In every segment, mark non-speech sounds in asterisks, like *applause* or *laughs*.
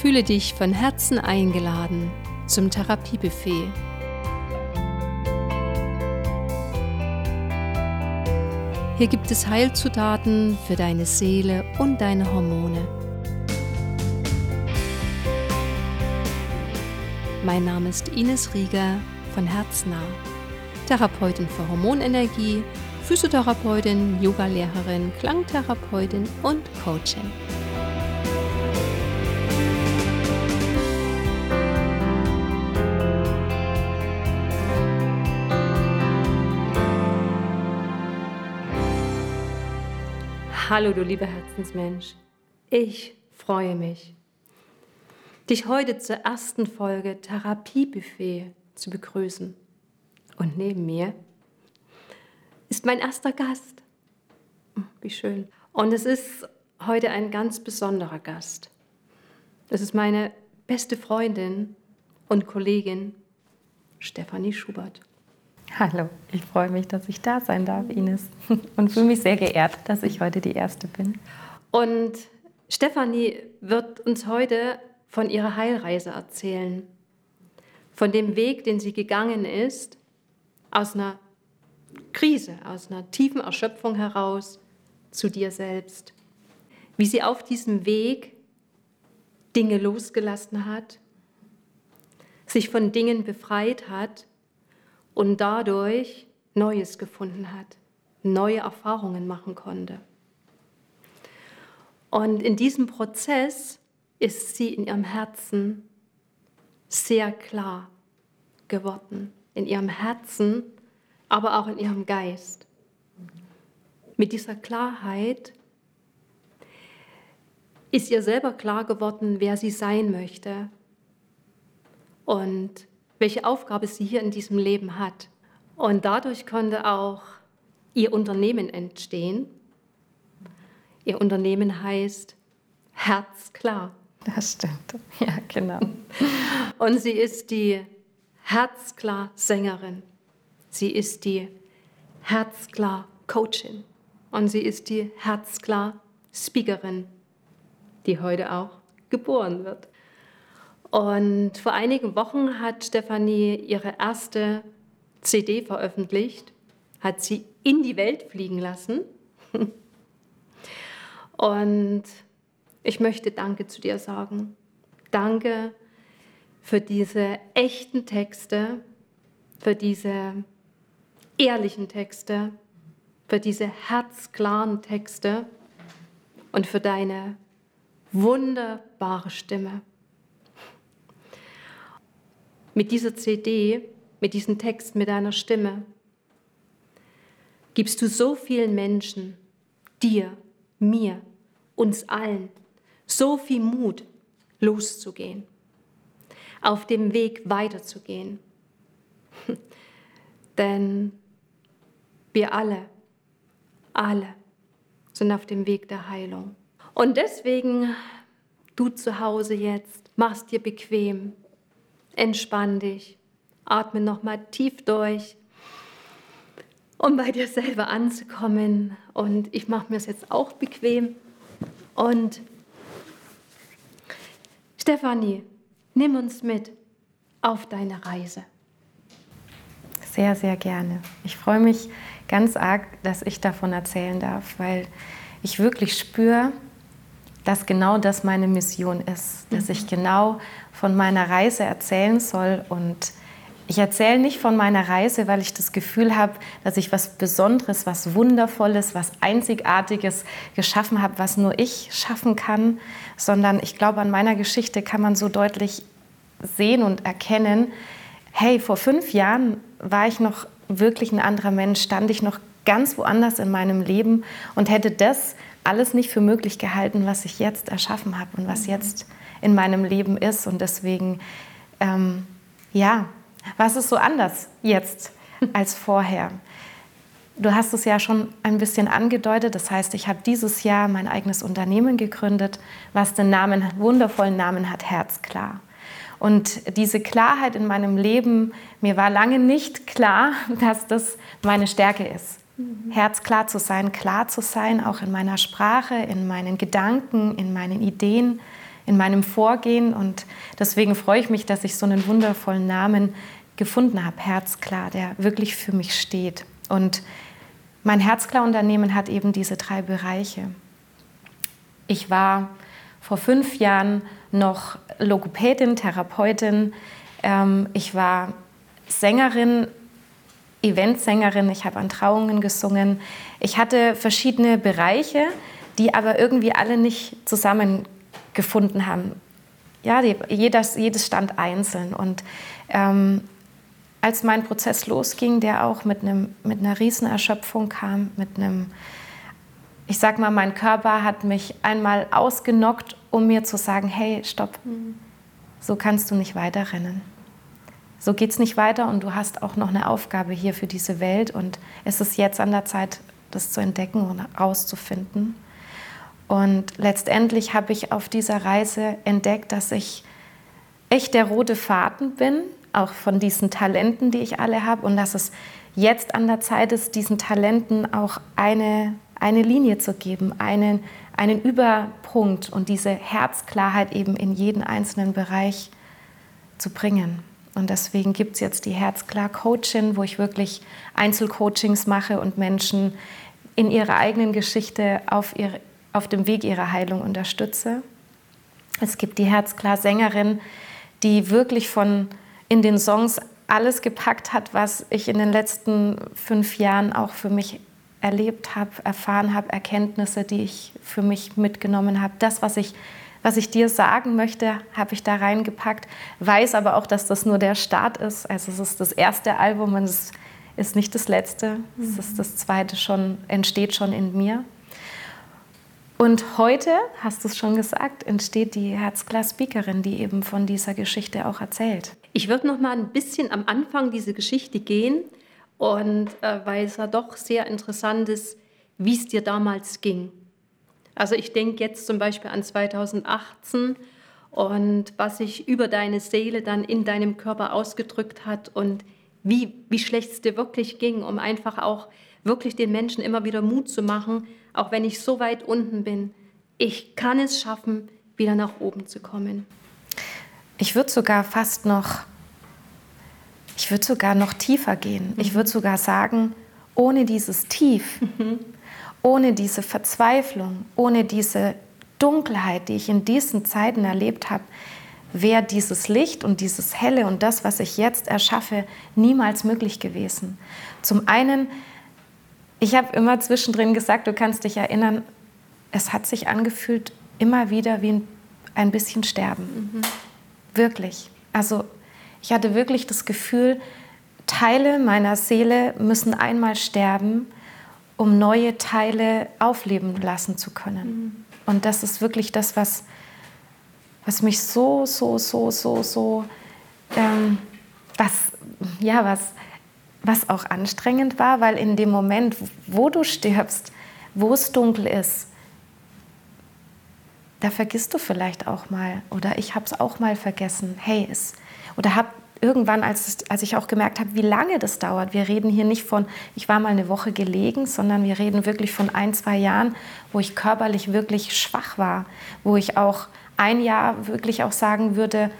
Fühle dich von Herzen eingeladen zum Therapiebuffet. Hier gibt es Heilzutaten für deine Seele und deine Hormone. Mein Name ist Ines Rieger von Herznah, Therapeutin für Hormonenergie, Physiotherapeutin, Yogalehrerin, Klangtherapeutin und Coachin. Hallo, du lieber Herzensmensch. Ich freue mich, dich heute zur ersten Folge Therapiebuffet zu begrüßen. Und neben mir ist mein erster Gast. Hm, wie schön. Und es ist heute ein ganz besonderer Gast. Das ist meine beste Freundin und Kollegin Stefanie Schubert. Hallo, ich freue mich, dass ich da sein darf, Ines. *laughs* Und fühle mich sehr geehrt, dass ich heute die Erste bin. Und Stefanie wird uns heute von ihrer Heilreise erzählen. Von dem Weg, den sie gegangen ist, aus einer Krise, aus einer tiefen Erschöpfung heraus zu dir selbst. Wie sie auf diesem Weg Dinge losgelassen hat, sich von Dingen befreit hat und dadurch Neues gefunden hat, neue Erfahrungen machen konnte. Und in diesem Prozess ist sie in ihrem Herzen sehr klar geworden, in ihrem Herzen, aber auch in ihrem Geist. Mit dieser Klarheit ist ihr selber klar geworden, wer sie sein möchte und welche Aufgabe sie hier in diesem Leben hat. Und dadurch konnte auch ihr Unternehmen entstehen. Ihr Unternehmen heißt Herzklar. Das stimmt, ja, genau. *laughs* Und sie ist die Herzklar-Sängerin. Sie ist die Herzklar-Coachin. Und sie ist die Herzklar-Speakerin, die heute auch geboren wird. Und vor einigen Wochen hat Stefanie ihre erste CD veröffentlicht, hat sie in die Welt fliegen lassen. *laughs* Und ich möchte Danke zu dir sagen. Danke für diese echten Texte, für diese ehrlichen Texte, für diese herzklaren Texte und für deine wunderbare Stimme mit dieser CD, mit diesem Text, mit deiner Stimme, gibst du so vielen Menschen, dir, mir, uns allen, so viel Mut, loszugehen, auf dem Weg weiterzugehen. *laughs* Denn wir alle, alle sind auf dem Weg der Heilung. Und deswegen, du zu Hause jetzt, machst dir bequem, Entspann dich. Atme nochmal tief durch, um bei dir selber anzukommen. Und ich mache mir es jetzt auch bequem. Und Stefanie, nimm uns mit auf deine Reise. Sehr, sehr gerne. Ich freue mich ganz arg, dass ich davon erzählen darf, weil ich wirklich spüre, dass genau das meine Mission ist, dass ich mhm. genau von meiner Reise erzählen soll und ich erzähle nicht von meiner Reise, weil ich das Gefühl habe, dass ich was Besonderes, was Wundervolles, was Einzigartiges geschaffen habe, was nur ich schaffen kann, sondern ich glaube, an meiner Geschichte kann man so deutlich sehen und erkennen, hey, vor fünf Jahren war ich noch wirklich ein anderer Mensch, stand ich noch ganz woanders in meinem Leben und hätte das alles nicht für möglich gehalten, was ich jetzt erschaffen habe und was mhm. jetzt in meinem Leben ist. Und deswegen, ähm, ja, was ist so anders jetzt *laughs* als vorher? Du hast es ja schon ein bisschen angedeutet. Das heißt, ich habe dieses Jahr mein eigenes Unternehmen gegründet, was den Namen, wundervollen Namen hat, Herzklar. Und diese Klarheit in meinem Leben, mir war lange nicht klar, *laughs* dass das meine Stärke ist. Herzklar zu sein, klar zu sein, auch in meiner Sprache, in meinen Gedanken, in meinen Ideen, in meinem Vorgehen. Und deswegen freue ich mich, dass ich so einen wundervollen Namen gefunden habe, Herzklar, der wirklich für mich steht. Und mein Herzklar-Unternehmen hat eben diese drei Bereiche. Ich war vor fünf Jahren noch Logopädin, Therapeutin. Ähm, ich war Sängerin, Eventsängerin. Ich habe an Trauungen gesungen. Ich hatte verschiedene Bereiche, die aber irgendwie alle nicht zusammengefunden haben. Ja, jedes, jedes stand einzeln. Und ähm, als mein Prozess losging, der auch mit, einem, mit einer Riesenerschöpfung kam, mit einem, ich sag mal, mein Körper hat mich einmal ausgenockt, um mir zu sagen, hey, stopp, so kannst du nicht weiterrennen. So geht es nicht weiter und du hast auch noch eine Aufgabe hier für diese Welt und es ist jetzt an der Zeit, das zu entdecken und herauszufinden. Und letztendlich habe ich auf dieser Reise entdeckt, dass ich echt der rote Faden bin, auch von diesen Talenten, die ich alle habe, und dass es jetzt an der Zeit ist, diesen Talenten auch eine, eine Linie zu geben, einen, einen Überpunkt und diese Herzklarheit eben in jeden einzelnen Bereich zu bringen. Und deswegen gibt es jetzt die Herzklar-Coaching, wo ich wirklich Einzelcoachings mache und Menschen in ihrer eigenen Geschichte auf, ihre, auf dem Weg ihrer Heilung unterstütze. Es gibt die Herzklar-Sängerin, die wirklich von in den Songs alles gepackt hat, was ich in den letzten fünf Jahren auch für mich erlebt habe, erfahren habe, Erkenntnisse, die ich für mich mitgenommen habe. Das, was ich, was ich dir sagen möchte, habe ich da reingepackt. Weiß aber auch, dass das nur der Start ist. Also es ist das erste Album und es ist nicht das letzte. Es ist das zweite schon, entsteht schon in mir. Und heute, hast du es schon gesagt, entsteht die Herzklar-Speakerin, die eben von dieser Geschichte auch erzählt. Ich würde noch mal ein bisschen am Anfang dieser Geschichte gehen und äh, weil es ja doch sehr interessant ist, wie es dir damals ging. Also ich denke jetzt zum Beispiel an 2018 und was sich über deine Seele dann in deinem Körper ausgedrückt hat und wie, wie schlecht es dir wirklich ging, um einfach auch wirklich den Menschen immer wieder Mut zu machen, auch wenn ich so weit unten bin. Ich kann es schaffen, wieder nach oben zu kommen. Ich würde sogar fast noch, ich würde sogar noch tiefer gehen. Mhm. Ich würde sogar sagen, ohne dieses Tief, mhm. Ohne diese Verzweiflung, ohne diese Dunkelheit, die ich in diesen Zeiten erlebt habe, wäre dieses Licht und dieses Helle und das, was ich jetzt erschaffe, niemals möglich gewesen. Zum einen, ich habe immer zwischendrin gesagt, du kannst dich erinnern, es hat sich angefühlt immer wieder wie ein, ein bisschen Sterben. Mhm. Wirklich. Also ich hatte wirklich das Gefühl, Teile meiner Seele müssen einmal sterben, um neue Teile aufleben lassen zu können. Mhm. Und das ist wirklich das, was, was mich so, so, so, so, so, ähm, was, ja, was, was auch anstrengend war, weil in dem Moment, wo du stirbst, wo es dunkel ist, da vergisst du vielleicht auch mal oder ich habe es auch mal vergessen. Hey, es oder habe irgendwann, als, als ich auch gemerkt habe, wie lange das dauert. Wir reden hier nicht von, ich war mal eine Woche gelegen, sondern wir reden wirklich von ein, zwei Jahren, wo ich körperlich wirklich schwach war, wo ich auch ein Jahr wirklich auch sagen würde,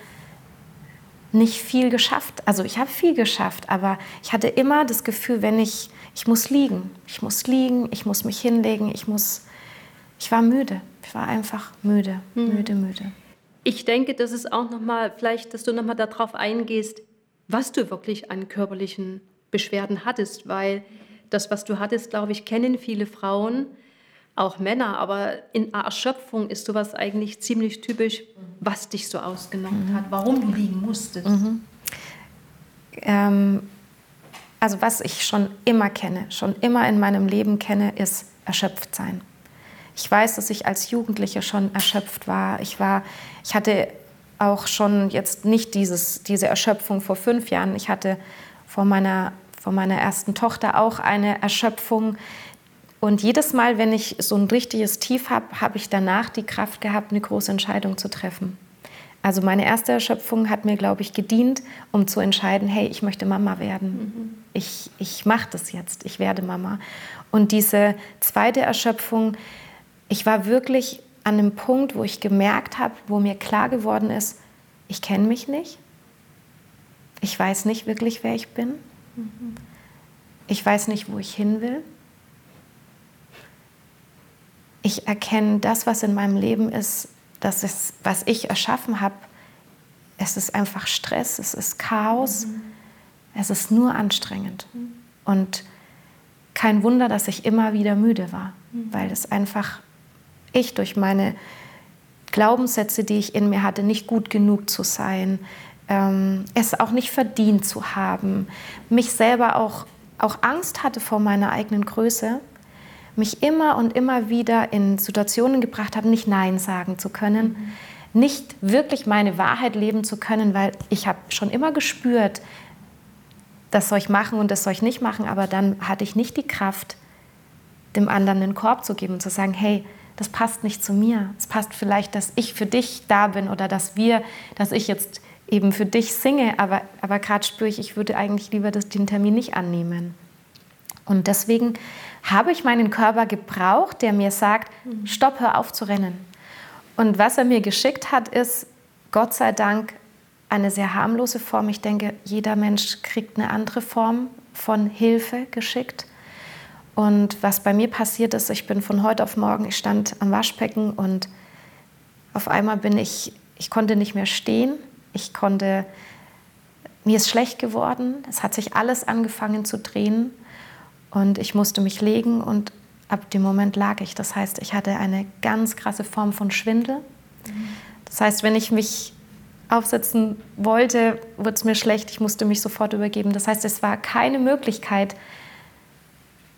nicht viel geschafft. Also ich habe viel geschafft, aber ich hatte immer das Gefühl, wenn ich, ich muss liegen, ich muss liegen, ich muss mich hinlegen, ich muss, ich war müde. Ich war einfach müde, mhm. müde, müde. Ich denke, das ist auch nochmal, vielleicht, dass du nochmal darauf eingehst, was du wirklich an körperlichen Beschwerden hattest, weil das, was du hattest, glaube ich, kennen viele Frauen, auch Männer, aber in Erschöpfung ist sowas eigentlich ziemlich typisch, was dich so ausgenommen mhm. hat, warum du liegen musstest. Mhm. Ähm, also was ich schon immer kenne, schon immer in meinem Leben kenne, ist erschöpft sein. Ich weiß, dass ich als Jugendliche schon erschöpft war. Ich war, ich hatte auch schon jetzt nicht dieses, diese Erschöpfung vor fünf Jahren. Ich hatte vor meiner, vor meiner ersten Tochter auch eine Erschöpfung, und jedes Mal, wenn ich so ein richtiges Tief habe, habe ich danach die Kraft gehabt, eine große Entscheidung zu treffen. Also meine erste Erschöpfung hat mir, glaube ich, gedient, um zu entscheiden, hey, ich möchte Mama werden. Mhm. Ich, ich mache das jetzt, ich werde Mama. Und diese zweite Erschöpfung, ich war wirklich an einem Punkt, wo ich gemerkt habe, wo mir klar geworden ist, ich kenne mich nicht. Ich weiß nicht wirklich, wer ich bin. Ich weiß nicht, wo ich hin will. Ich erkenne das, was in meinem Leben ist, das ist, was ich erschaffen habe. Es ist einfach Stress, es ist Chaos, mhm. es ist nur anstrengend. Mhm. Und kein Wunder, dass ich immer wieder müde war, mhm. weil es einfach ich durch meine Glaubenssätze, die ich in mir hatte, nicht gut genug zu sein, ähm, es auch nicht verdient zu haben, mich selber auch, auch Angst hatte vor meiner eigenen Größe, mich immer und immer wieder in Situationen gebracht habe, nicht Nein sagen zu können, mhm. nicht wirklich meine Wahrheit leben zu können, weil ich habe schon immer gespürt, das soll ich machen und das soll ich nicht machen, aber dann hatte ich nicht die Kraft, dem anderen einen Korb zu geben und zu sagen, hey, das passt nicht zu mir. Es passt vielleicht, dass ich für dich da bin oder dass wir, dass ich jetzt eben für dich singe, aber, aber gerade spüre ich, ich würde eigentlich lieber das, den Termin nicht annehmen. Und deswegen habe ich meinen Körper gebraucht, der mir sagt, mhm. stopp, hör auf zu rennen. Und was er mir geschickt hat, ist, Gott sei Dank, eine sehr harmlose Form. Ich denke, jeder Mensch kriegt eine andere Form von Hilfe geschickt. Und was bei mir passiert ist, ich bin von heute auf morgen, ich stand am Waschbecken und auf einmal bin ich, ich konnte nicht mehr stehen, ich konnte, mir ist schlecht geworden, es hat sich alles angefangen zu drehen und ich musste mich legen und ab dem Moment lag ich. Das heißt, ich hatte eine ganz krasse Form von Schwindel. Das heißt, wenn ich mich aufsetzen wollte, wurde es mir schlecht, ich musste mich sofort übergeben. Das heißt, es war keine Möglichkeit,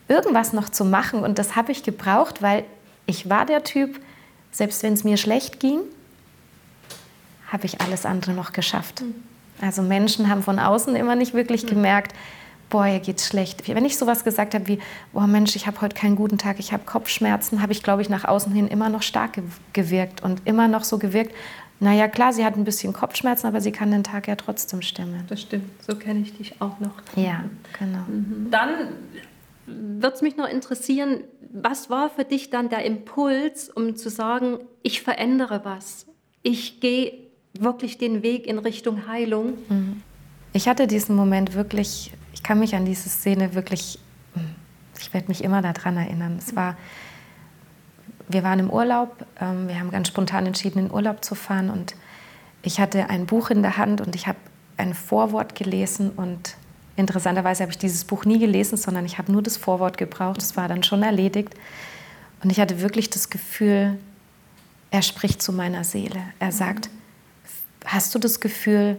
irgendwas noch zu machen. Und das habe ich gebraucht, weil ich war der Typ, selbst wenn es mir schlecht ging, habe ich alles andere noch geschafft. Mhm. Also Menschen haben von außen immer nicht wirklich mhm. gemerkt, boah, ihr geht's schlecht. Wenn ich sowas gesagt habe wie, boah Mensch, ich habe heute keinen guten Tag, ich habe Kopfschmerzen, habe ich, glaube ich, nach außen hin immer noch stark gewirkt und immer noch so gewirkt. Naja, klar, sie hat ein bisschen Kopfschmerzen, aber sie kann den Tag ja trotzdem stimmen. Das stimmt, so kenne ich dich auch noch. Ja, genau. Mhm. Dann wird es mich noch interessieren, was war für dich dann der Impuls, um zu sagen, ich verändere was? Ich gehe wirklich den Weg in Richtung Heilung? Mhm. Ich hatte diesen Moment wirklich, ich kann mich an diese Szene wirklich, ich werde mich immer daran erinnern. Es war, wir waren im Urlaub, ähm, wir haben ganz spontan entschieden, in Urlaub zu fahren und ich hatte ein Buch in der Hand und ich habe ein Vorwort gelesen und Interessanterweise habe ich dieses Buch nie gelesen, sondern ich habe nur das Vorwort gebraucht. Das war dann schon erledigt. Und ich hatte wirklich das Gefühl, er spricht zu meiner Seele. Er sagt, hast du das Gefühl,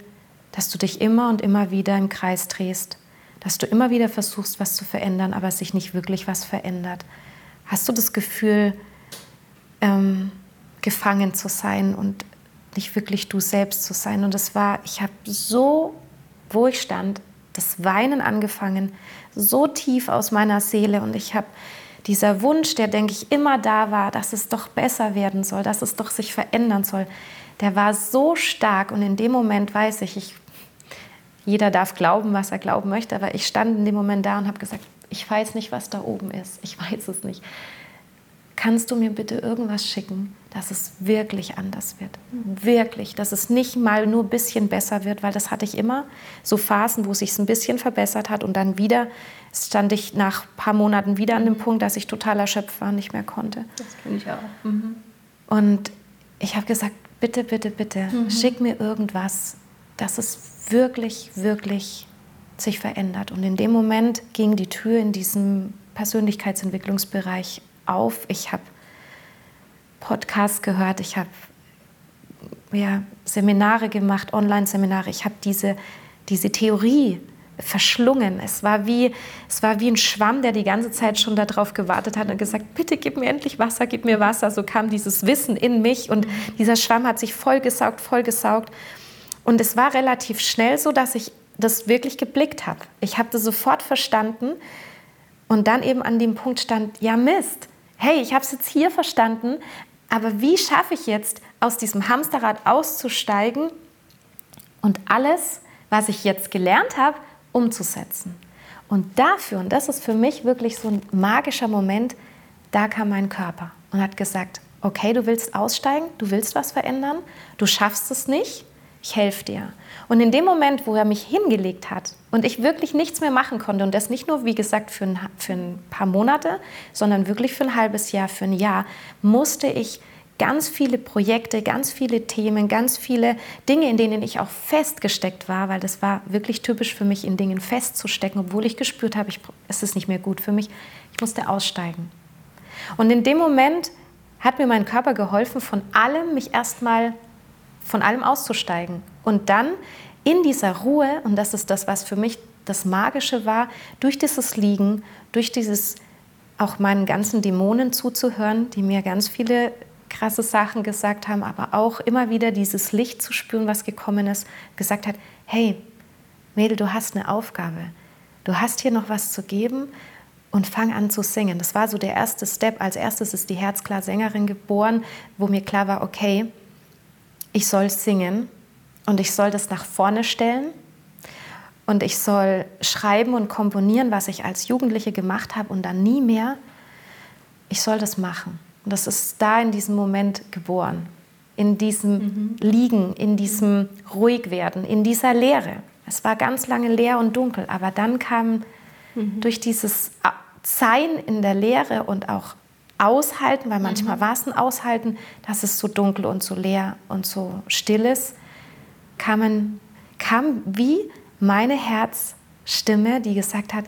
dass du dich immer und immer wieder im Kreis drehst? Dass du immer wieder versuchst, was zu verändern, aber sich nicht wirklich was verändert? Hast du das Gefühl, ähm, gefangen zu sein und nicht wirklich du selbst zu sein? Und es war, ich habe so, wo ich stand, das Weinen angefangen, so tief aus meiner Seele. Und ich habe dieser Wunsch, der, denke ich, immer da war, dass es doch besser werden soll, dass es doch sich verändern soll, der war so stark. Und in dem Moment weiß ich, ich jeder darf glauben, was er glauben möchte, aber ich stand in dem Moment da und habe gesagt, ich weiß nicht, was da oben ist. Ich weiß es nicht kannst du mir bitte irgendwas schicken, dass es wirklich anders wird. Wirklich, dass es nicht mal nur ein bisschen besser wird, weil das hatte ich immer. So Phasen, wo es sich ein bisschen verbessert hat und dann wieder stand ich nach ein paar Monaten wieder an dem mhm. Punkt, dass ich total erschöpft war und nicht mehr konnte. Das kenne ich auch. Mhm. Und ich habe gesagt, bitte, bitte, bitte, mhm. schick mir irgendwas, dass es wirklich, wirklich sich verändert. Und in dem Moment ging die Tür in diesem Persönlichkeitsentwicklungsbereich auf. Ich habe Podcasts gehört, ich habe ja, Seminare gemacht, Online-Seminare. Ich habe diese, diese Theorie verschlungen. Es war, wie, es war wie ein Schwamm, der die ganze Zeit schon darauf gewartet hat und gesagt, bitte gib mir endlich Wasser, gib mir Wasser. So kam dieses Wissen in mich und dieser Schwamm hat sich vollgesaugt, vollgesaugt. Und es war relativ schnell so, dass ich das wirklich geblickt habe. Ich habe das sofort verstanden und dann eben an dem Punkt stand, ja Mist, hey, ich habe es jetzt hier verstanden, aber wie schaffe ich jetzt aus diesem Hamsterrad auszusteigen und alles, was ich jetzt gelernt habe, umzusetzen? Und dafür, und das ist für mich wirklich so ein magischer Moment, da kam mein Körper und hat gesagt, okay, du willst aussteigen, du willst was verändern, du schaffst es nicht, ich helfe dir. Und in dem Moment, wo er mich hingelegt hat und ich wirklich nichts mehr machen konnte, und das nicht nur, wie gesagt, für ein, für ein paar Monate, sondern wirklich für ein halbes Jahr, für ein Jahr, musste ich ganz viele Projekte, ganz viele Themen, ganz viele Dinge, in denen ich auch festgesteckt war, weil das war wirklich typisch für mich, in Dingen festzustecken, obwohl ich gespürt habe, ich, es ist nicht mehr gut für mich. Ich musste aussteigen. Und in dem Moment hat mir mein Körper geholfen, von allem mich erstmal von allem auszusteigen und dann in dieser Ruhe, und das ist das, was für mich das Magische war, durch dieses Liegen, durch dieses auch meinen ganzen Dämonen zuzuhören, die mir ganz viele krasse Sachen gesagt haben, aber auch immer wieder dieses Licht zu spüren, was gekommen ist, gesagt hat, hey, Mädel, du hast eine Aufgabe. Du hast hier noch was zu geben und fang an zu singen. Das war so der erste Step. Als erstes ist die Herzklar Sängerin geboren, wo mir klar war, okay, ich soll singen und ich soll das nach vorne stellen und ich soll schreiben und komponieren, was ich als Jugendliche gemacht habe und dann nie mehr. Ich soll das machen. Und das ist da in diesem Moment geboren, in diesem mhm. Liegen, in diesem Ruhigwerden, in dieser Leere. Es war ganz lange leer und dunkel, aber dann kam mhm. durch dieses Sein in der Leere und auch Aushalten, weil manchmal mhm. war es ein Aushalten, dass es so dunkel und so leer und so still ist, kamen, kam wie meine Herzstimme, die gesagt hat,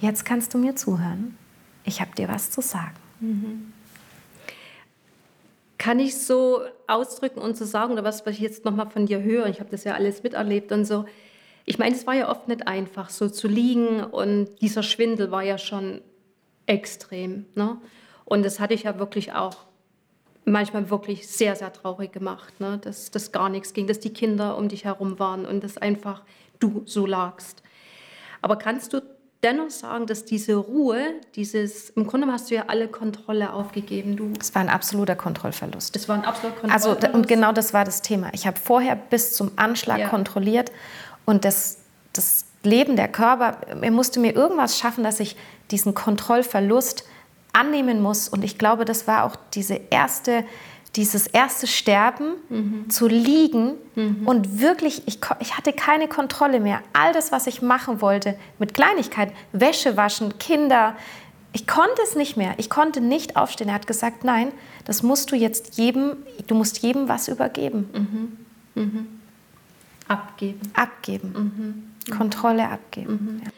jetzt kannst du mir zuhören, ich habe dir was zu sagen. Mhm. Kann ich so ausdrücken und so sagen, oder was, was ich jetzt nochmal von dir höre, ich habe das ja alles miterlebt und so, ich meine, es war ja oft nicht einfach, so zu liegen und dieser Schwindel war ja schon extrem. Ne? Und das hatte ich ja wirklich auch manchmal wirklich sehr, sehr traurig gemacht, ne? dass das gar nichts ging, dass die Kinder um dich herum waren und dass einfach du so lagst. Aber kannst du dennoch sagen, dass diese Ruhe, dieses, im Grunde hast du ja alle Kontrolle aufgegeben. Du, das war ein absoluter Kontrollverlust. Das war ein absoluter Kontrollverlust. Also, und genau das war das Thema. Ich habe vorher bis zum Anschlag ja. kontrolliert und das, das Leben, der Körper, er musste mir irgendwas schaffen, dass ich diesen Kontrollverlust annehmen muss. Und ich glaube, das war auch diese erste, dieses erste Sterben, mhm. zu liegen mhm. und wirklich, ich, ich hatte keine Kontrolle mehr. All das, was ich machen wollte, mit Kleinigkeit, Wäsche waschen, Kinder, ich konnte es nicht mehr. Ich konnte nicht aufstehen. Er hat gesagt, nein, das musst du jetzt jedem, du musst jedem was übergeben. Mhm. mhm. Abgeben. Abgeben. Mhm. Kontrolle abgeben. Mhm. Ja.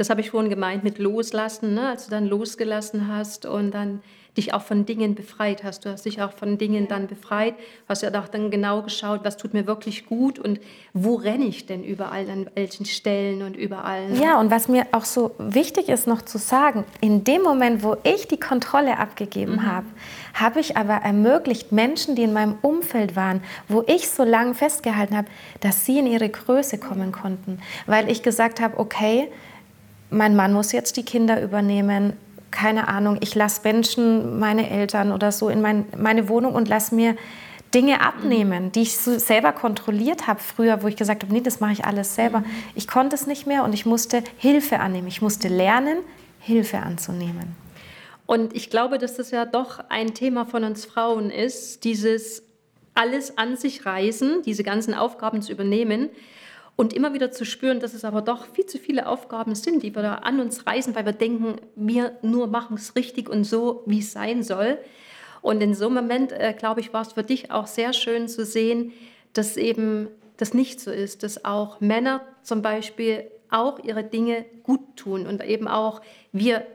Das habe ich vorhin gemeint mit Loslassen, ne? als du dann losgelassen hast und dann dich auch von Dingen befreit hast. Du hast dich auch von Dingen dann befreit, hast ja auch dann genau geschaut, was tut mir wirklich gut und wo renne ich denn überall, an welchen Stellen und überall. Ne? Ja, und was mir auch so wichtig ist noch zu sagen, in dem Moment, wo ich die Kontrolle abgegeben mhm. habe, habe ich aber ermöglicht, Menschen, die in meinem Umfeld waren, wo ich so lange festgehalten habe, dass sie in ihre Größe kommen konnten, weil ich gesagt habe, okay, mein Mann muss jetzt die Kinder übernehmen, keine Ahnung, ich lasse Menschen, meine Eltern oder so in mein, meine Wohnung und lasse mir Dinge abnehmen, die ich so selber kontrolliert habe früher, wo ich gesagt habe, nee, das mache ich alles selber. Ich konnte es nicht mehr und ich musste Hilfe annehmen. Ich musste lernen, Hilfe anzunehmen. Und ich glaube, dass das ja doch ein Thema von uns Frauen ist, dieses alles an sich reißen, diese ganzen Aufgaben zu übernehmen. Und immer wieder zu spüren, dass es aber doch viel zu viele Aufgaben sind, die wir da an uns reißen, weil wir denken, wir nur machen es richtig und so, wie es sein soll. Und in so einem Moment, äh, glaube ich, war es für dich auch sehr schön zu sehen, dass eben das nicht so ist, dass auch Männer zum Beispiel auch ihre Dinge gut tun und eben auch wir,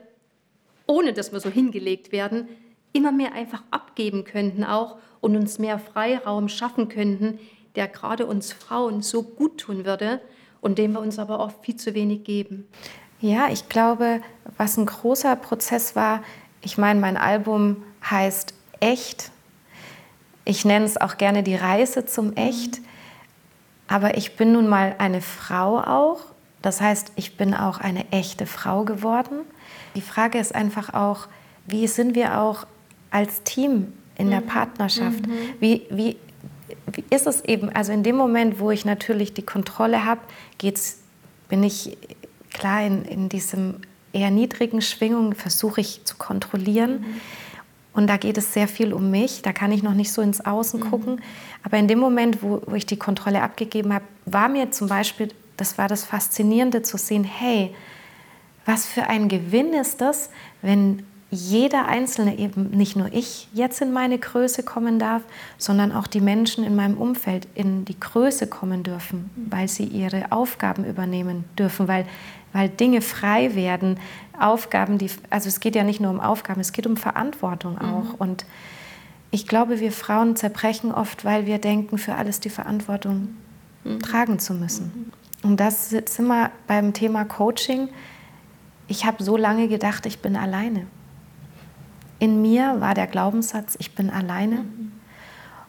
ohne dass wir so hingelegt werden, immer mehr einfach abgeben könnten auch und uns mehr Freiraum schaffen könnten, der gerade uns Frauen so gut tun würde und dem wir uns aber oft viel zu wenig geben. Ja, ich glaube, was ein großer Prozess war, ich meine, mein Album heißt Echt. Ich nenne es auch gerne die Reise zum Echt. Aber ich bin nun mal eine Frau auch. Das heißt, ich bin auch eine echte Frau geworden. Die Frage ist einfach auch, wie sind wir auch als Team in der mhm. Partnerschaft? Mhm. Wie, wie ist es eben, also in dem Moment, wo ich natürlich die Kontrolle habe, geht's, bin ich klar in, in diesem eher niedrigen Schwingung, versuche ich zu kontrollieren. Mhm. Und da geht es sehr viel um mich. Da kann ich noch nicht so ins Außen mhm. gucken. Aber in dem Moment, wo, wo ich die Kontrolle abgegeben habe, war mir zum Beispiel, das war das Faszinierende zu sehen, hey, was für ein Gewinn ist das, wenn jeder Einzelne, eben nicht nur ich, jetzt in meine Größe kommen darf, sondern auch die Menschen in meinem Umfeld in die Größe kommen dürfen, weil sie ihre Aufgaben übernehmen dürfen, weil, weil Dinge frei werden, Aufgaben, die, also es geht ja nicht nur um Aufgaben, es geht um Verantwortung mhm. auch. Mhm. Und ich glaube, wir Frauen zerbrechen oft, weil wir denken, für alles die Verantwortung mhm. tragen zu müssen. Mhm. Und das sind wir beim Thema Coaching. Ich habe so lange gedacht, ich bin alleine in mir war der Glaubenssatz, ich bin alleine.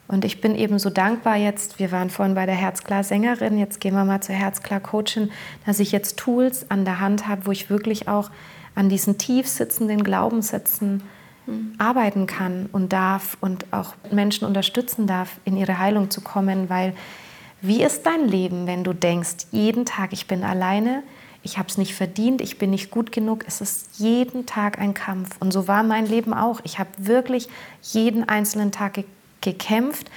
Und ich bin eben so dankbar jetzt, wir waren vorhin bei der Herzklar-Sängerin, jetzt gehen wir mal zur Herzklar-Coachin, dass ich jetzt Tools an der Hand habe, wo ich wirklich auch an diesen tief sitzenden Glaubenssätzen mhm. arbeiten kann und darf und auch Menschen unterstützen darf, in ihre Heilung zu kommen, weil wie ist dein Leben, wenn du denkst, jeden Tag ich bin alleine, ich habe es nicht verdient, ich bin nicht gut genug. Es ist jeden Tag ein Kampf. Und so war mein Leben auch. Ich habe wirklich jeden einzelnen Tag ge gekämpft.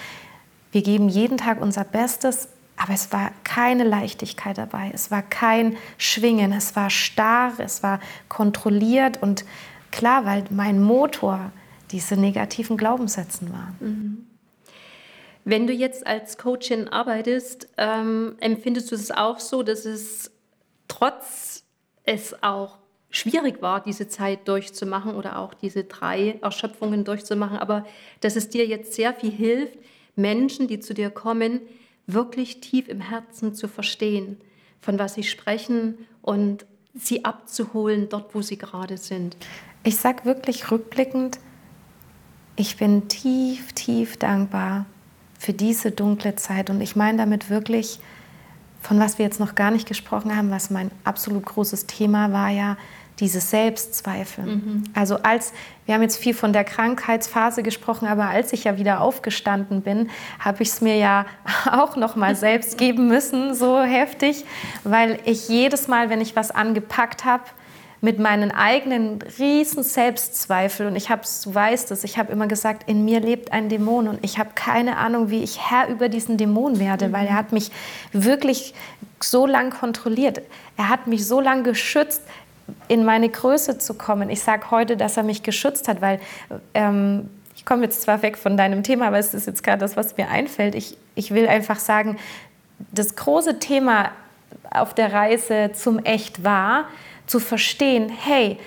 Wir geben jeden Tag unser Bestes, aber es war keine Leichtigkeit dabei. Es war kein Schwingen. Es war starr, es war kontrolliert und klar, weil mein Motor diese negativen Glaubenssätze war. Mhm. Wenn du jetzt als Coachin arbeitest, ähm, empfindest du es auch so, dass es trotz es auch schwierig war, diese Zeit durchzumachen oder auch diese drei Erschöpfungen durchzumachen, aber dass es dir jetzt sehr viel hilft, Menschen, die zu dir kommen, wirklich tief im Herzen zu verstehen, von was sie sprechen und sie abzuholen dort, wo sie gerade sind. Ich sage wirklich rückblickend, ich bin tief, tief dankbar für diese dunkle Zeit und ich meine damit wirklich, von was wir jetzt noch gar nicht gesprochen haben, was mein absolut großes Thema war ja, diese Selbstzweifel. Mhm. Also als, wir haben jetzt viel von der Krankheitsphase gesprochen, aber als ich ja wieder aufgestanden bin, habe ich es mir ja *laughs* auch noch mal selbst geben müssen, so heftig, weil ich jedes Mal, wenn ich was angepackt habe, mit meinen eigenen riesen Selbstzweifel und ich habe, du weißt es, ich habe immer gesagt, in mir lebt ein Dämon und ich habe keine Ahnung, wie ich Herr über diesen Dämon werde, mhm. weil er hat mich wirklich so lang kontrolliert. Er hat mich so lang geschützt, in meine Größe zu kommen. Ich sage heute, dass er mich geschützt hat, weil ähm, ich komme jetzt zwar weg von deinem Thema, aber es ist jetzt gerade das, was mir einfällt. Ich, ich will einfach sagen, das große Thema auf der Reise zum Echt war, zu verstehen, hey,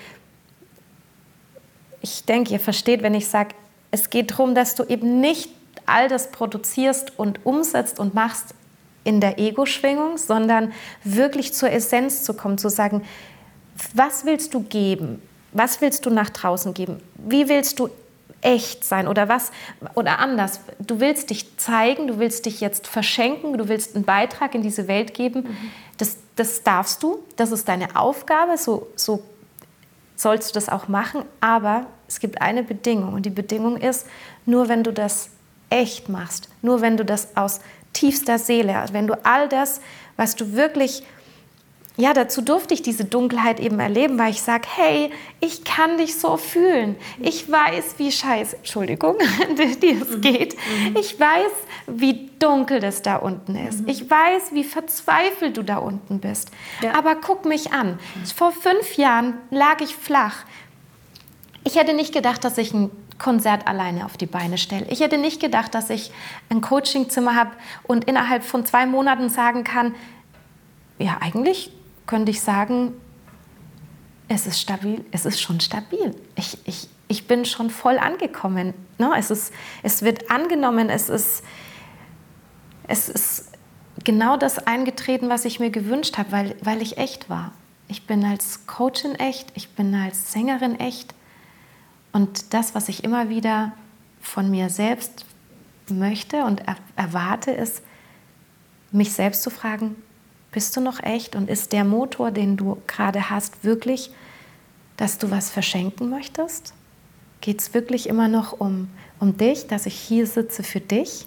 ich denke, ihr versteht, wenn ich sage, es geht darum, dass du eben nicht all das produzierst und umsetzt und machst in der Ego-Schwingung, sondern wirklich zur Essenz zu kommen, zu sagen, was willst du geben? Was willst du nach draußen geben? Wie willst du echt sein oder was oder anders. Du willst dich zeigen, du willst dich jetzt verschenken, du willst einen Beitrag in diese Welt geben. Mhm. Das, darfst du, das ist deine Aufgabe, so, so sollst du das auch machen. Aber es gibt eine Bedingung und die Bedingung ist, nur wenn du das echt machst, nur wenn du das aus tiefster Seele, wenn du all das, was du wirklich ja, dazu durfte ich diese Dunkelheit eben erleben, weil ich sage, hey, ich kann dich so fühlen. Ich weiß, wie scheiße, Entschuldigung, *laughs* dir es geht. Mhm. Ich weiß, wie dunkel das da unten ist. Mhm. Ich weiß, wie verzweifelt du da unten bist. Ja. Aber guck mich an. Vor fünf Jahren lag ich flach. Ich hätte nicht gedacht, dass ich ein Konzert alleine auf die Beine stelle. Ich hätte nicht gedacht, dass ich ein Coachingzimmer habe und innerhalb von zwei Monaten sagen kann, ja, eigentlich könnte ich sagen, es ist stabil, es ist schon stabil. Ich, ich, ich bin schon voll angekommen. Ne? Es, ist, es wird angenommen, es ist, es ist genau das eingetreten, was ich mir gewünscht habe, weil, weil ich echt war. Ich bin als Coachin echt, ich bin als Sängerin echt. Und das, was ich immer wieder von mir selbst möchte und erwarte, ist, mich selbst zu fragen, bist du noch echt und ist der Motor, den du gerade hast, wirklich, dass du was verschenken möchtest? Geht es wirklich immer noch um, um dich, dass ich hier sitze für dich?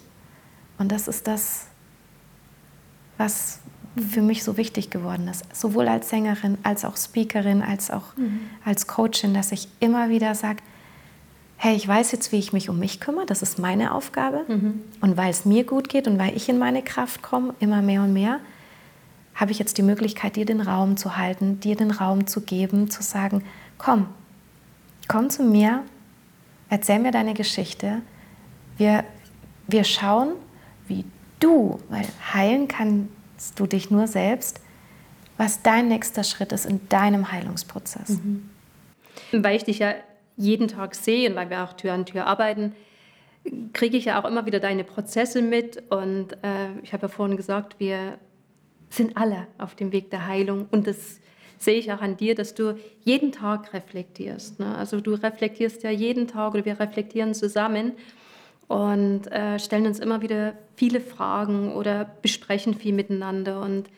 Und das ist das, was für mich so wichtig geworden ist, sowohl als Sängerin, als auch Speakerin, als auch mhm. als Coachin, dass ich immer wieder sage, hey, ich weiß jetzt, wie ich mich um mich kümmere, das ist meine Aufgabe. Mhm. Und weil es mir gut geht und weil ich in meine Kraft komme, immer mehr und mehr, habe ich jetzt die Möglichkeit, dir den Raum zu halten, dir den Raum zu geben, zu sagen, komm, komm zu mir, erzähl mir deine Geschichte. Wir, wir schauen, wie du, weil heilen kannst du dich nur selbst, was dein nächster Schritt ist in deinem Heilungsprozess. Mhm. Weil ich dich ja jeden Tag sehe und weil wir auch Tür an Tür arbeiten, kriege ich ja auch immer wieder deine Prozesse mit. Und äh, ich habe ja vorhin gesagt, wir sind alle auf dem Weg der Heilung. Und das sehe ich auch an dir, dass du jeden Tag reflektierst. Ne? Also du reflektierst ja jeden Tag oder wir reflektieren zusammen und äh, stellen uns immer wieder viele Fragen oder besprechen viel miteinander. Und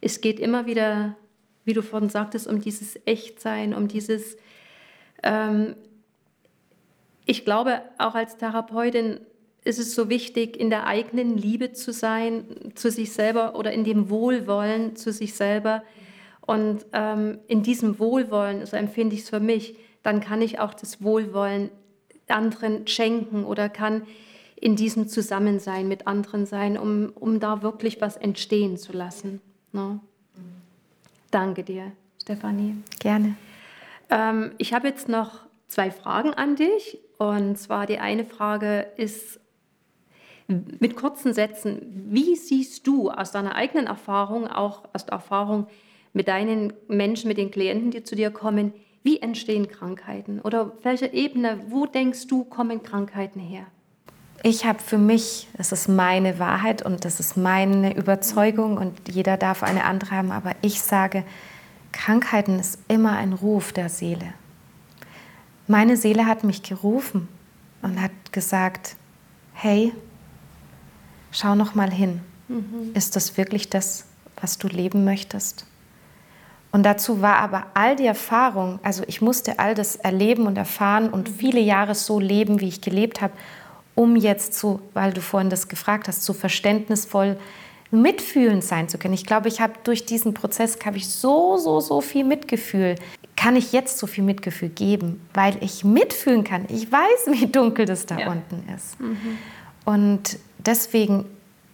es geht immer wieder, wie du vorhin sagtest, um dieses Echtsein, um dieses, ähm, ich glaube, auch als Therapeutin ist es so wichtig, in der eigenen Liebe zu sein, zu sich selber oder in dem Wohlwollen zu sich selber. Und ähm, in diesem Wohlwollen, so empfinde ich es für mich, dann kann ich auch das Wohlwollen anderen schenken oder kann in diesem Zusammensein mit anderen sein, um, um da wirklich was entstehen zu lassen. Ne? Danke dir, Stefanie. Gerne. Ähm, ich habe jetzt noch zwei Fragen an dich. Und zwar die eine Frage ist, mit kurzen Sätzen, wie siehst du aus deiner eigenen Erfahrung, auch aus der Erfahrung mit deinen Menschen, mit den Klienten, die zu dir kommen, wie entstehen Krankheiten? Oder auf welcher Ebene, wo denkst du, kommen Krankheiten her? Ich habe für mich, das ist meine Wahrheit und das ist meine Überzeugung und jeder darf eine andere haben, aber ich sage, Krankheiten ist immer ein Ruf der Seele. Meine Seele hat mich gerufen und hat gesagt, hey, schau noch mal hin. Mhm. Ist das wirklich das, was du leben möchtest? Und dazu war aber all die Erfahrung, also ich musste all das erleben und erfahren und mhm. viele Jahre so leben, wie ich gelebt habe, um jetzt so, weil du vorhin das gefragt hast, so verständnisvoll mitfühlend sein zu können. Ich glaube, ich habe durch diesen Prozess habe ich so, so, so viel Mitgefühl. Kann ich jetzt so viel Mitgefühl geben, weil ich mitfühlen kann. Ich weiß, wie dunkel das da ja. unten ist. Mhm. Und deswegen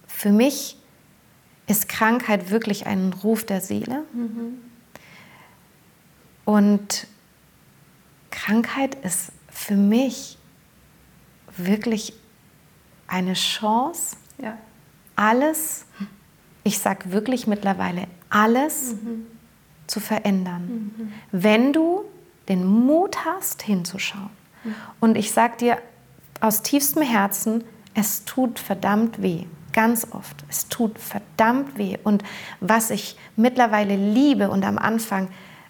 für mich ist Krankheit wirklich ein Ruf der Seele. Mhm. Und Krankheit ist für mich wirklich eine Chance, ja. alles, ich sage wirklich mittlerweile alles mhm. zu verändern, mhm. wenn du den Mut hast, hinzuschauen. Mhm. Und ich sage dir aus tiefstem Herzen, es tut verdammt weh. Ganz oft. Es tut verdammt weh. Und was ich mittlerweile liebe und am Anfang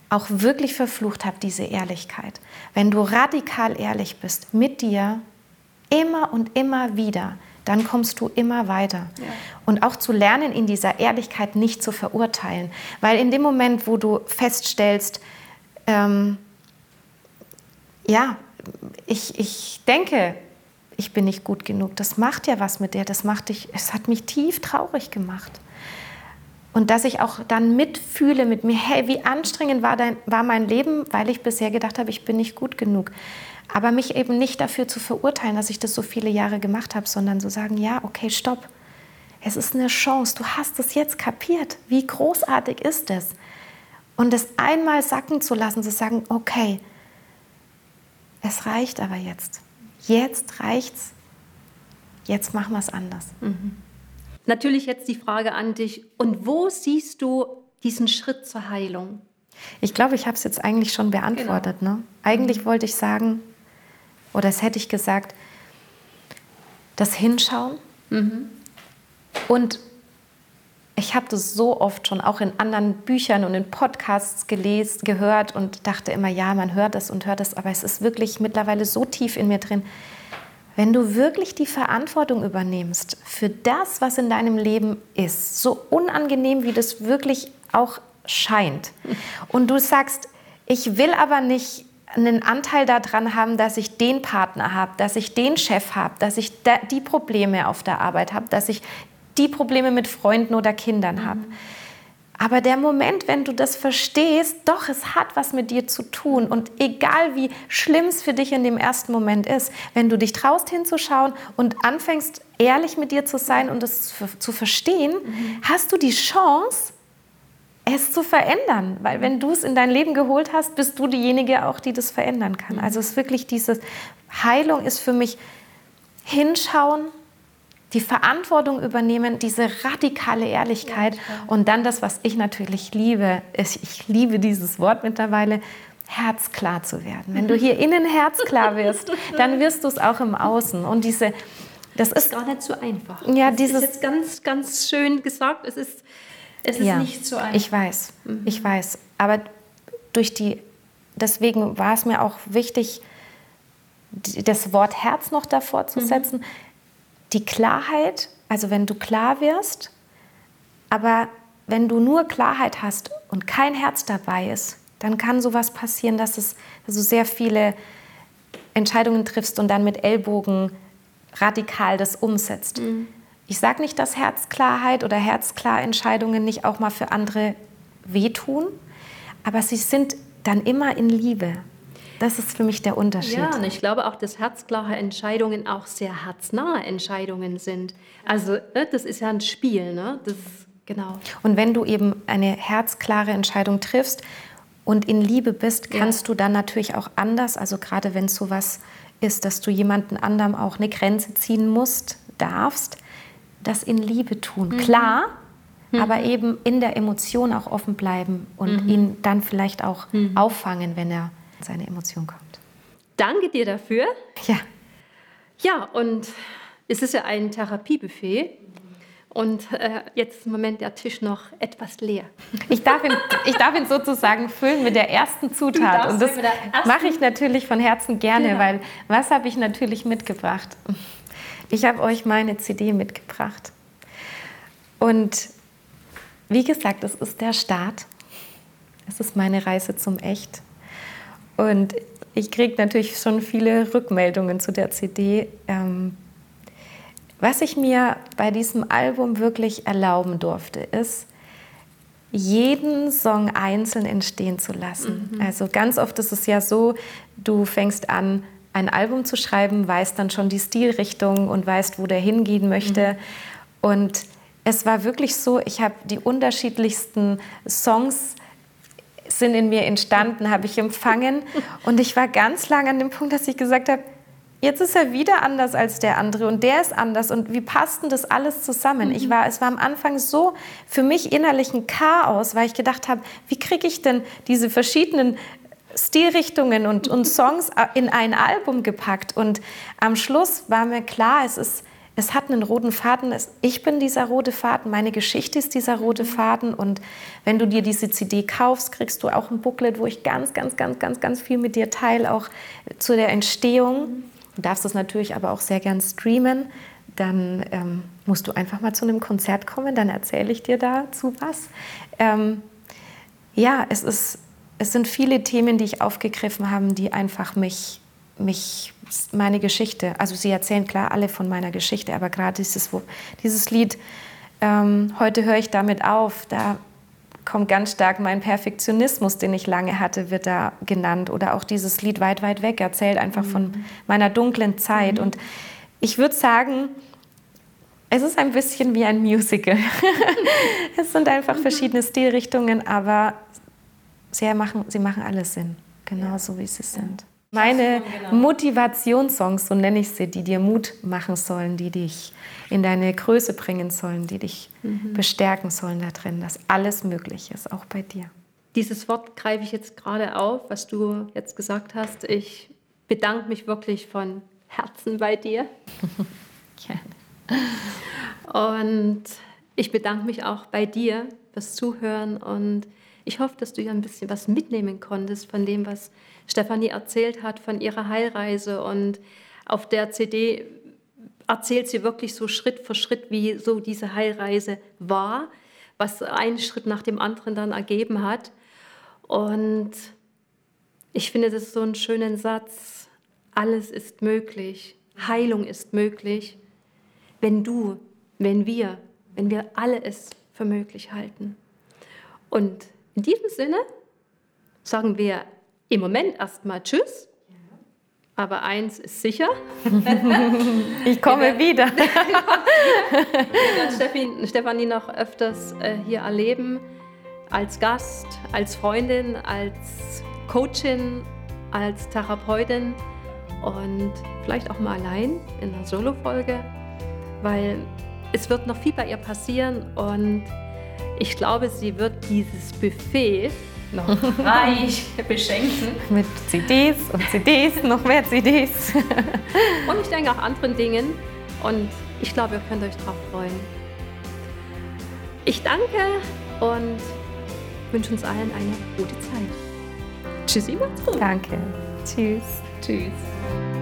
auch wirklich verflucht habe, diese Ehrlichkeit. Wenn du radikal ehrlich bist mit dir, immer und immer wieder, dann kommst du immer weiter. Ja. Und auch zu lernen, in dieser Ehrlichkeit nicht zu verurteilen. Weil in dem Moment, wo du feststellst, ähm, ja, ich, ich denke, ich bin nicht gut genug. Das macht ja was mit dir. Das macht dich, es hat mich tief traurig gemacht. Und dass ich auch dann mitfühle mit mir, hey, wie anstrengend war, dein, war mein Leben, weil ich bisher gedacht habe, ich bin nicht gut genug. Aber mich eben nicht dafür zu verurteilen, dass ich das so viele Jahre gemacht habe, sondern zu sagen, ja, okay, stopp. Es ist eine Chance. Du hast es jetzt kapiert. Wie großartig ist es? Und es einmal sacken zu lassen, zu sagen, okay, es reicht aber jetzt jetzt reicht's, jetzt machen wir es anders. Mhm. Natürlich jetzt die Frage an dich, und wo siehst du diesen Schritt zur Heilung? Ich glaube, ich habe es jetzt eigentlich schon beantwortet. Genau. Ne? Eigentlich mhm. wollte ich sagen, oder es hätte ich gesagt, das Hinschauen mhm. und ich habe das so oft schon auch in anderen Büchern und in Podcasts gelesen, gehört und dachte immer, ja, man hört das und hört das, aber es ist wirklich mittlerweile so tief in mir drin. Wenn du wirklich die Verantwortung übernimmst für das, was in deinem Leben ist, so unangenehm wie das wirklich auch scheint, und du sagst, ich will aber nicht einen Anteil daran haben, dass ich den Partner habe, dass ich den Chef habe, dass ich die Probleme auf der Arbeit habe, dass ich die Probleme mit Freunden oder Kindern habe. Aber der Moment, wenn du das verstehst, doch, es hat was mit dir zu tun. Und egal wie schlimm es für dich in dem ersten Moment ist, wenn du dich traust hinzuschauen und anfängst, ehrlich mit dir zu sein und es zu verstehen, mhm. hast du die Chance, es zu verändern. Weil wenn du es in dein Leben geholt hast, bist du diejenige auch, die das verändern kann. Mhm. Also es ist wirklich dieses, Heilung ist für mich hinschauen, die Verantwortung übernehmen, diese radikale Ehrlichkeit ja, und dann das, was ich natürlich liebe, ist, ich liebe dieses Wort mittlerweile, herzklar zu werden. Wenn du hier *laughs* innen herzklar wirst, dann *laughs* wirst du es auch im Außen. Und diese, das ist gar nicht so einfach. Ja, das dieses, ist jetzt ganz, ganz schön gesagt. Es ist, es ist ja, nicht so einfach. Ich weiß, mhm. ich weiß. Aber durch die, deswegen war es mir auch wichtig, das Wort Herz noch davor zu mhm. Die Klarheit, also wenn du klar wirst, aber wenn du nur Klarheit hast und kein Herz dabei ist, dann kann sowas passieren, dass, es, dass du sehr viele Entscheidungen triffst und dann mit Ellbogen radikal das umsetzt. Mhm. Ich sage nicht, dass Herzklarheit oder Herzklar-Entscheidungen nicht auch mal für andere wehtun, aber sie sind dann immer in Liebe. Das ist für mich der Unterschied. Ja, und ich glaube auch, dass herzklare Entscheidungen auch sehr herznahe Entscheidungen sind. Also ne, das ist ja ein Spiel, ne? Das, genau. Und wenn du eben eine herzklare Entscheidung triffst und in Liebe bist, kannst ja. du dann natürlich auch anders, also gerade wenn es sowas ist, dass du jemanden anderem auch eine Grenze ziehen musst, darfst, das in Liebe tun. Mhm. Klar, mhm. aber eben in der Emotion auch offen bleiben und mhm. ihn dann vielleicht auch mhm. auffangen, wenn er seine Emotion kommt. Danke dir dafür. Ja. Ja, und es ist ja ein Therapiebuffet. Und äh, jetzt ist im Moment der Tisch noch etwas leer. Ich darf ihn, ich darf ihn sozusagen füllen mit der ersten Zutat. Und das mache ich natürlich von Herzen gerne, genau. weil was habe ich natürlich mitgebracht? Ich habe euch meine CD mitgebracht. Und wie gesagt, es ist der Start. Es ist meine Reise zum Echt. Und ich kriege natürlich schon viele Rückmeldungen zu der CD. Ähm, was ich mir bei diesem Album wirklich erlauben durfte, ist, jeden Song einzeln entstehen zu lassen. Mhm. Also ganz oft ist es ja so, du fängst an, ein Album zu schreiben, weißt dann schon die Stilrichtung und weißt, wo der hingehen möchte. Mhm. Und es war wirklich so, ich habe die unterschiedlichsten Songs sind in mir entstanden, habe ich empfangen. Und ich war ganz lange an dem Punkt, dass ich gesagt habe, jetzt ist er wieder anders als der andere und der ist anders und wie passt denn das alles zusammen? Ich war, es war am Anfang so für mich innerlich ein Chaos, weil ich gedacht habe, wie kriege ich denn diese verschiedenen Stilrichtungen und, und Songs in ein Album gepackt? Und am Schluss war mir klar, es ist es hat einen roten Faden. Ich bin dieser rote Faden, meine Geschichte ist dieser rote mhm. Faden. Und wenn du dir diese CD kaufst, kriegst du auch ein Booklet, wo ich ganz, ganz, ganz, ganz, ganz viel mit dir teile, auch zu der Entstehung. Du darfst es natürlich aber auch sehr gern streamen. Dann ähm, musst du einfach mal zu einem Konzert kommen, dann erzähle ich dir dazu was. Ähm, ja, es, ist, es sind viele Themen, die ich aufgegriffen habe, die einfach mich, mich meine Geschichte. Also sie erzählen klar alle von meiner Geschichte, aber gerade dieses, dieses Lied, ähm, heute höre ich damit auf, da kommt ganz stark mein Perfektionismus, den ich lange hatte, wird da genannt. Oder auch dieses Lied Weit, weit weg erzählt einfach mhm. von meiner dunklen Zeit. Mhm. Und ich würde sagen, es ist ein bisschen wie ein Musical. *laughs* es sind einfach mhm. verschiedene Stilrichtungen, aber sie machen, sie machen alles Sinn, genauso ja. wie sie sind meine genau. Motivationssongs, so nenne ich sie, die dir Mut machen sollen, die dich in deine Größe bringen sollen, die dich mhm. bestärken sollen da drin, dass alles möglich ist, auch bei dir. Dieses Wort greife ich jetzt gerade auf, was du jetzt gesagt hast. Ich bedanke mich wirklich von Herzen bei dir. *laughs* Gerne. Und ich bedanke mich auch bei dir fürs Zuhören und ich hoffe, dass du ja ein bisschen was mitnehmen konntest von dem, was Stefanie erzählt hat, von ihrer Heilreise. Und auf der CD erzählt sie wirklich so Schritt für Schritt, wie so diese Heilreise war, was ein Schritt nach dem anderen dann ergeben hat. Und ich finde das so einen schönen Satz. Alles ist möglich. Heilung ist möglich, wenn du, wenn wir, wenn wir alle es für möglich halten. Und in diesem Sinne sagen wir im Moment erstmal Tschüss. Aber eins ist sicher. *laughs* ich komme wieder. wir werden *laughs* Stefanie noch öfters äh, hier erleben. Als Gast, als Freundin, als Coachin, als Therapeutin und vielleicht auch mal allein in einer Solo-Folge, weil es wird noch viel bei ihr passieren und ich glaube, sie wird dieses Buffet noch reich beschenken. Mit CDs und CDs, noch mehr CDs. und ich denke auch anderen Dingen. Und ich glaube, ihr könnt euch darauf freuen. Ich danke und wünsche uns allen eine gute Zeit. Tschüssi, macht's gut. Danke. Tschüss. Tschüss.